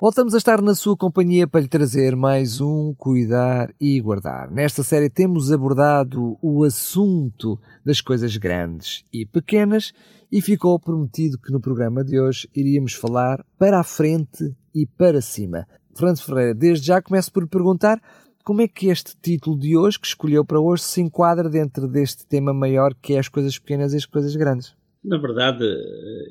Voltamos a estar na sua companhia para lhe trazer mais um Cuidar e Guardar. Nesta série temos abordado o assunto das coisas grandes e pequenas e ficou prometido que no programa de hoje iríamos falar para a frente e para cima. Fernando Ferreira, desde já começo por perguntar como é que este título de hoje, que escolheu para hoje, se enquadra dentro deste tema maior que é as coisas pequenas e as coisas grandes. Na verdade,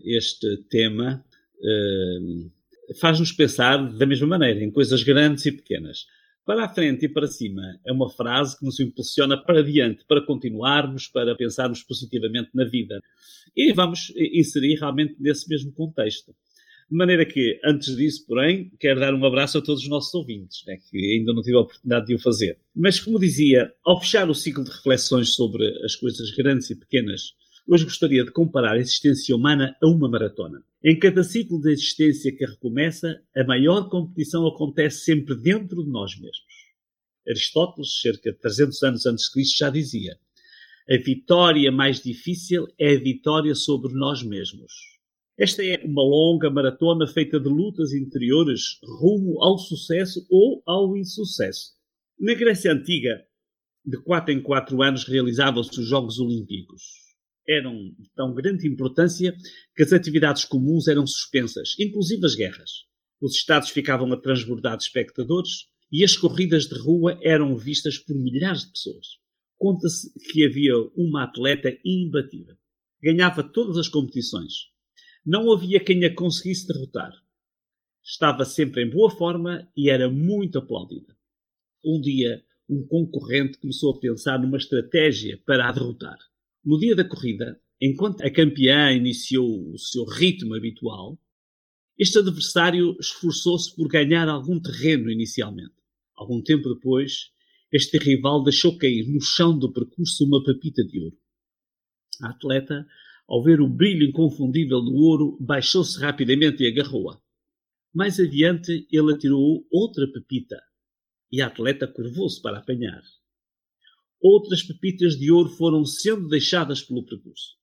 este tema uh faz-nos pensar da mesma maneira, em coisas grandes e pequenas. Para a frente e para cima é uma frase que nos impulsiona para diante, para continuarmos, para pensarmos positivamente na vida. E vamos inserir realmente nesse mesmo contexto. De maneira que, antes disso, porém, quero dar um abraço a todos os nossos ouvintes, né, que ainda não tive a oportunidade de o fazer. Mas, como dizia, ao fechar o ciclo de reflexões sobre as coisas grandes e pequenas, Hoje gostaria de comparar a existência humana a uma maratona. Em cada ciclo de existência que recomeça, a maior competição acontece sempre dentro de nós mesmos. Aristóteles, cerca de 300 anos antes de Cristo, já dizia: a vitória mais difícil é a vitória sobre nós mesmos. Esta é uma longa maratona feita de lutas interiores rumo ao sucesso ou ao insucesso. Na Grécia Antiga, de 4 em 4 anos realizavam-se os Jogos Olímpicos eram de tão grande importância que as atividades comuns eram suspensas, inclusive as guerras. Os estados ficavam a transbordar de espectadores e as corridas de rua eram vistas por milhares de pessoas. Conta-se que havia uma atleta imbatível. Ganhava todas as competições. Não havia quem a conseguisse derrotar. Estava sempre em boa forma e era muito aplaudida. Um dia, um concorrente começou a pensar numa estratégia para a derrotar. No dia da corrida, enquanto a campeã iniciou o seu ritmo habitual, este adversário esforçou-se por ganhar algum terreno inicialmente. Algum tempo depois, este rival deixou cair no chão do percurso uma pepita de ouro. A atleta, ao ver o brilho inconfundível do ouro, baixou-se rapidamente e agarrou-a. Mais adiante, ele atirou outra pepita e a atleta curvou-se para apanhar outras pepitas de ouro foram sendo deixadas pelo percurso.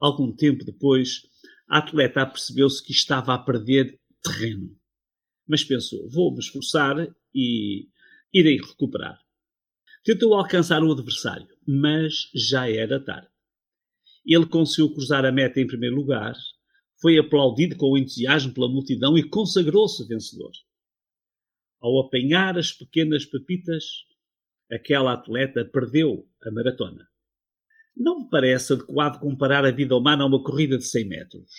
Algum tempo depois, a atleta apercebeu-se que estava a perder terreno. Mas pensou: vou-me esforçar e irei recuperar. Tentou alcançar o adversário, mas já era tarde. Ele conseguiu cruzar a meta em primeiro lugar, foi aplaudido com entusiasmo pela multidão e consagrou-se vencedor. Ao apanhar as pequenas pepitas, aquela atleta perdeu a maratona. Não me parece adequado comparar a vida humana a uma corrida de 100 metros,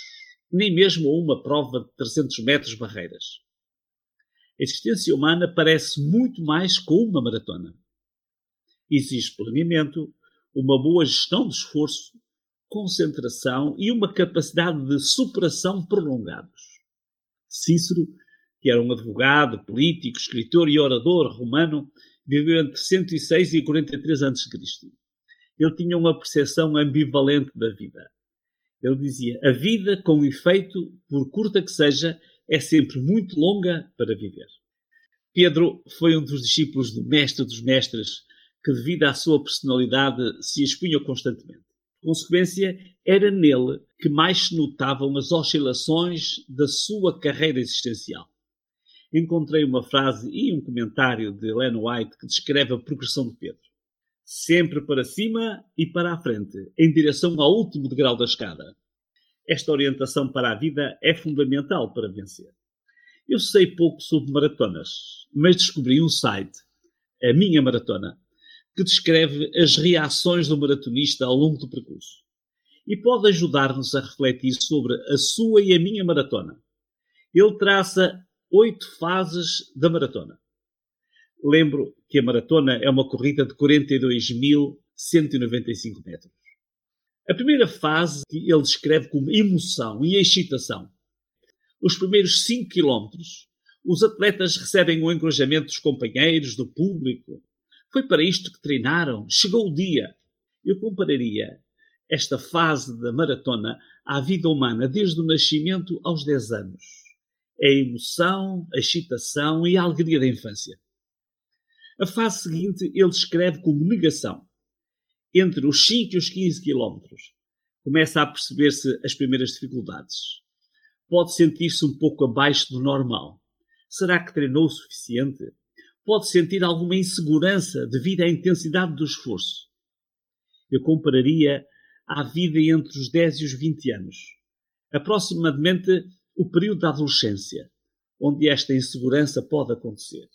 nem mesmo a uma prova de 300 metros barreiras. A existência humana parece muito mais com uma maratona. Exige planeamento, uma boa gestão de esforço, concentração e uma capacidade de superação prolongados. Cícero, que era um advogado, político, escritor e orador romano, viveu entre 106 e 43 a.C. Ele tinha uma percepção ambivalente da vida. Ele dizia: A vida, com efeito, por curta que seja, é sempre muito longa para viver. Pedro foi um dos discípulos do Mestre dos Mestres que, devido à sua personalidade, se expunha constantemente. consequência, era nele que mais se notavam as oscilações da sua carreira existencial encontrei uma frase e um comentário de Ellen White que descreve a progressão de Pedro. Sempre para cima e para a frente, em direção ao último degrau da escada. Esta orientação para a vida é fundamental para vencer. Eu sei pouco sobre maratonas, mas descobri um site, a minha maratona, que descreve as reações do maratonista ao longo do percurso e pode ajudar-nos a refletir sobre a sua e a minha maratona. Ele traça oito fases da maratona. Lembro que a maratona é uma corrida de 42.195 metros. A primeira fase ele descreve como emoção e excitação. Os primeiros 5 quilómetros, os atletas recebem o encorajamento dos companheiros, do público. Foi para isto que treinaram. Chegou o dia. Eu compararia esta fase da maratona à vida humana desde o nascimento aos 10 anos a emoção, a excitação e a alegria da infância. A fase seguinte ele descreve como negação. Entre os 5 e os 15 quilómetros, começa a perceber-se as primeiras dificuldades. Pode sentir-se um pouco abaixo do normal. Será que treinou o suficiente? Pode sentir alguma insegurança devido à intensidade do esforço. Eu compararia à vida entre os 10 e os 20 anos, aproximadamente o período da adolescência, onde esta insegurança pode acontecer.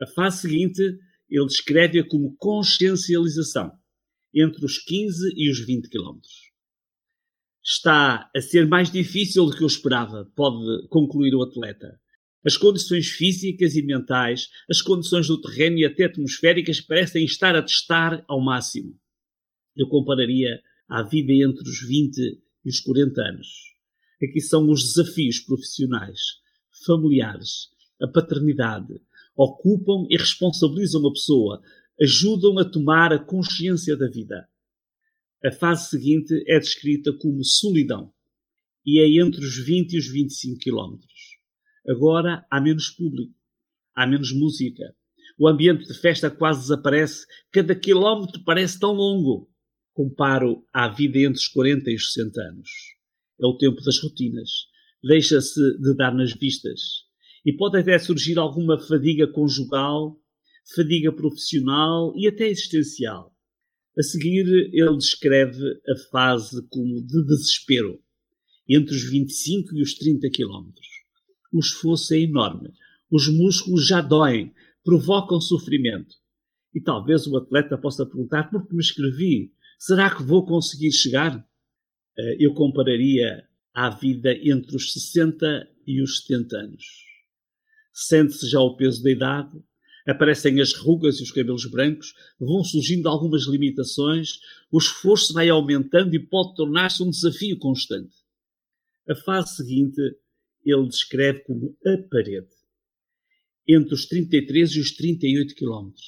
A fase seguinte ele descreve-a como consciencialização, entre os 15 e os 20 quilómetros. Está a ser mais difícil do que eu esperava, pode concluir o atleta. As condições físicas e mentais, as condições do terreno e até atmosféricas parecem estar a testar ao máximo. Eu compararia à vida entre os 20 e os 40 anos. Aqui são os desafios profissionais, familiares, a paternidade, ocupam e responsabilizam a pessoa, ajudam a tomar a consciência da vida. A fase seguinte é descrita como solidão e é entre os 20 e os 25 quilómetros. Agora há menos público, há menos música. O ambiente de festa quase desaparece, cada quilómetro parece tão longo. Comparo à vida entre os 40 e os 60 anos. É o tempo das rotinas. Deixa-se de dar nas vistas. E pode até surgir alguma fadiga conjugal, fadiga profissional e até existencial. A seguir, ele descreve a fase como de desespero, entre os 25 e os 30 quilómetros. O esforço é enorme, os músculos já doem, provocam sofrimento. E talvez o atleta possa perguntar por que me escrevi? Será que vou conseguir chegar? Eh, eu compararia à vida entre os 60 e os 70 anos. Sente-se já o peso da idade, aparecem as rugas e os cabelos brancos, vão surgindo algumas limitações, o esforço vai aumentando e pode tornar-se um desafio constante. A fase seguinte ele descreve como a parede. Entre os 33 e os 38 quilómetros.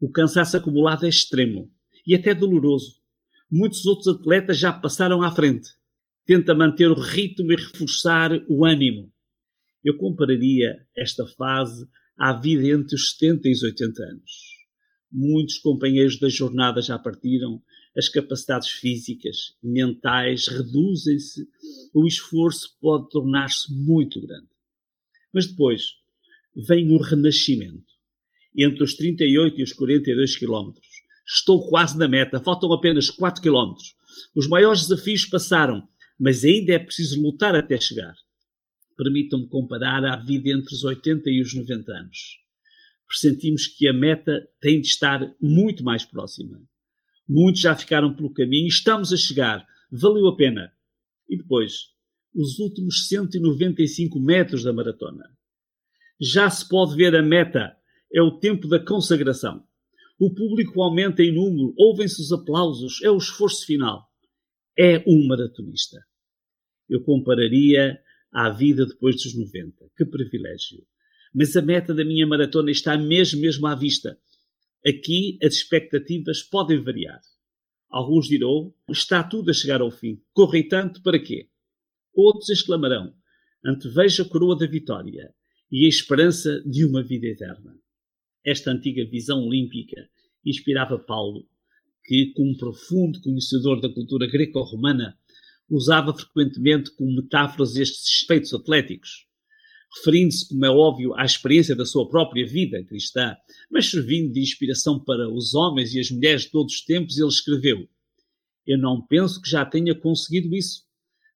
O cansaço acumulado é extremo e até doloroso. Muitos outros atletas já passaram à frente. Tenta manter o ritmo e reforçar o ânimo. Eu compararia esta fase à vida entre os 70 e os 80 anos. Muitos companheiros da jornada já partiram, as capacidades físicas, mentais reduzem-se, o esforço pode tornar-se muito grande. Mas depois vem o renascimento. Entre os 38 e os 42 quilómetros. Estou quase na meta, faltam apenas 4 quilómetros. Os maiores desafios passaram, mas ainda é preciso lutar até chegar permitam-me comparar a vida entre os 80 e os 90 anos. Pressentimos que a meta tem de estar muito mais próxima. Muitos já ficaram pelo caminho, estamos a chegar, valeu a pena. E depois, os últimos 195 metros da maratona. Já se pode ver a meta, é o tempo da consagração. O público aumenta em número, ouvem-se os aplausos, é o esforço final. É um maratonista. Eu compararia à vida depois dos 90. Que privilégio! Mas a meta da minha maratona está mesmo, mesmo à vista. Aqui as expectativas podem variar. Alguns dirão, está tudo a chegar ao fim. Correm tanto para quê? Outros exclamarão, antevejo a coroa da vitória e a esperança de uma vida eterna. Esta antiga visão olímpica inspirava Paulo, que, como profundo conhecedor da cultura greco-romana, usava frequentemente como metáforas estes feitos atléticos, referindo-se, como é óbvio, à experiência da sua própria vida cristã, mas servindo de inspiração para os homens e as mulheres de todos os tempos, ele escreveu: Eu não penso que já tenha conseguido isso,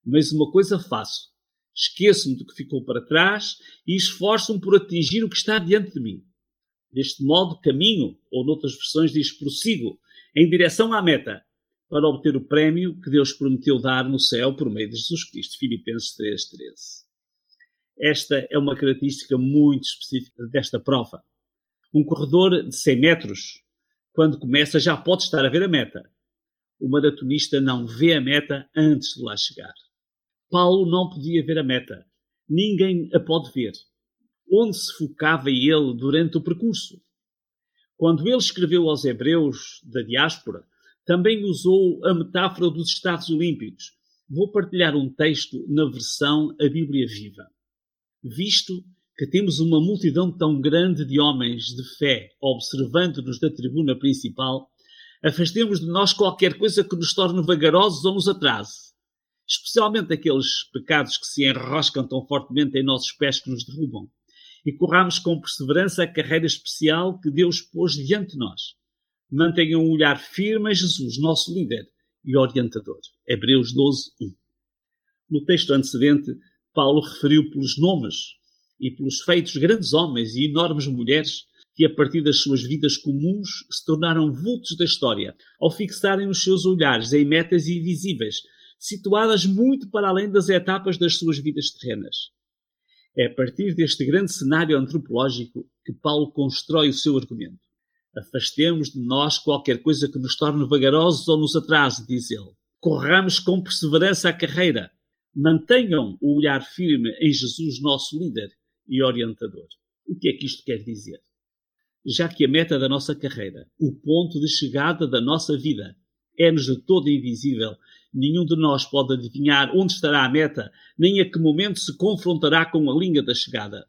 mas uma coisa faço. Esqueço-me do que ficou para trás e esforço-me por atingir o que está diante de mim. Deste modo, caminho, ou noutras versões diz prossigo, em direção à meta, para obter o prémio que Deus prometeu dar no céu por meio de Jesus Cristo. Filipenses 3,13. Esta é uma característica muito específica desta prova. Um corredor de 100 metros, quando começa, já pode estar a ver a meta. O maratonista não vê a meta antes de lá chegar. Paulo não podia ver a meta. Ninguém a pode ver. Onde se focava ele durante o percurso? Quando ele escreveu aos Hebreus da diáspora, também usou a metáfora dos Estados Olímpicos. Vou partilhar um texto na versão A Bíblia Viva. visto que temos uma multidão tão grande de homens de fé observando-nos da tribuna principal, afastemos de nós qualquer coisa que nos torne vagarosos ou nos atrase, especialmente aqueles pecados que se enroscam tão fortemente em nossos pés que nos derrubam, e corramos com perseverança a carreira especial que Deus pôs diante de nós. Mantenham um olhar firme em Jesus, nosso líder e orientador. Hebreus 12, 1. No texto antecedente, Paulo referiu pelos nomes e pelos feitos grandes homens e enormes mulheres que, a partir das suas vidas comuns, se tornaram vultos da história, ao fixarem os seus olhares em metas invisíveis, situadas muito para além das etapas das suas vidas terrenas. É a partir deste grande cenário antropológico que Paulo constrói o seu argumento. Afastemos de nós qualquer coisa que nos torne vagarosos ou nos atrase, diz ele. Corramos com perseverança a carreira. Mantenham o olhar firme em Jesus, nosso líder e orientador. O que é que isto quer dizer? Já que a meta da nossa carreira, o ponto de chegada da nossa vida, é-nos de todo invisível Nenhum de nós pode adivinhar onde estará a meta, nem a que momento se confrontará com a linha da chegada.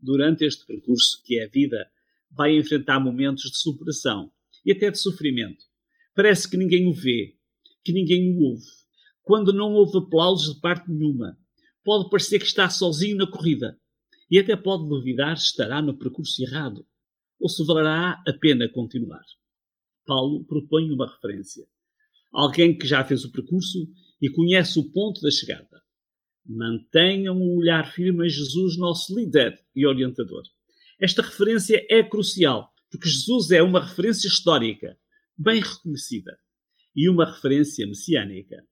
Durante este percurso, que é a vida, vai enfrentar momentos de superação e até de sofrimento. Parece que ninguém o vê, que ninguém o ouve. Quando não houve aplausos de parte nenhuma, pode parecer que está sozinho na corrida e até pode duvidar se estará no percurso errado ou se valerá a pena continuar. Paulo propõe uma referência alguém que já fez o percurso e conhece o ponto da chegada. Mantenham o olhar firme em Jesus, nosso líder e orientador. Esta referência é crucial, porque Jesus é uma referência histórica, bem reconhecida, e uma referência messiânica.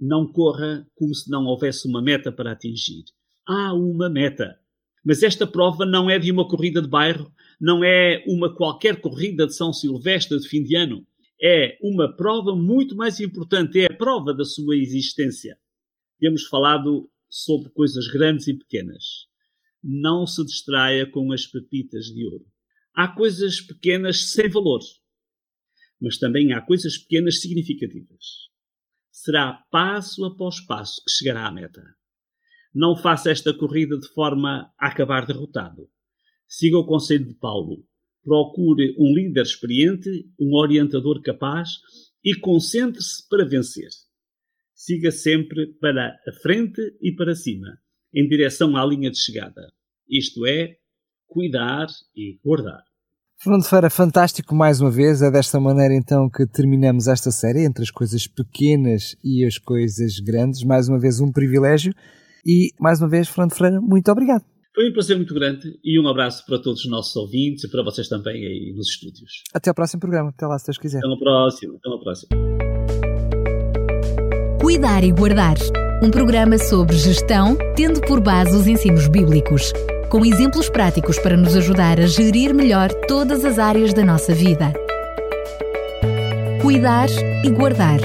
Não corra como se não houvesse uma meta para atingir. Há uma meta. Mas esta prova não é de uma corrida de bairro, não é uma qualquer corrida de São Silvestre de fim de ano é uma prova muito mais importante, é a prova da sua existência. Temos falado sobre coisas grandes e pequenas. Não se distraia com as pepitas de ouro. Há coisas pequenas sem valor, mas também há coisas pequenas significativas. Será passo após passo que chegará à meta. Não faça esta corrida de forma a acabar derrotado. Siga o conselho de Paulo procure um líder experiente, um orientador capaz e concentre-se para vencer. Siga sempre para a frente e para cima, em direção à linha de chegada. Isto é, cuidar e guardar. Fernando Feira, fantástico mais uma vez. É desta maneira então que terminamos esta série entre as coisas pequenas e as coisas grandes. Mais uma vez um privilégio. E mais uma vez, Fernando Feira, muito obrigado. Foi um prazer muito grande e um abraço para todos os nossos ouvintes e para vocês também aí nos estúdios. Até ao próximo programa. Até lá, se Deus quiser. Até ao próximo. Até ao próximo. Cuidar e Guardar um programa sobre gestão, tendo por base os ensinos bíblicos, com exemplos práticos para nos ajudar a gerir melhor todas as áreas da nossa vida. Cuidar e Guardar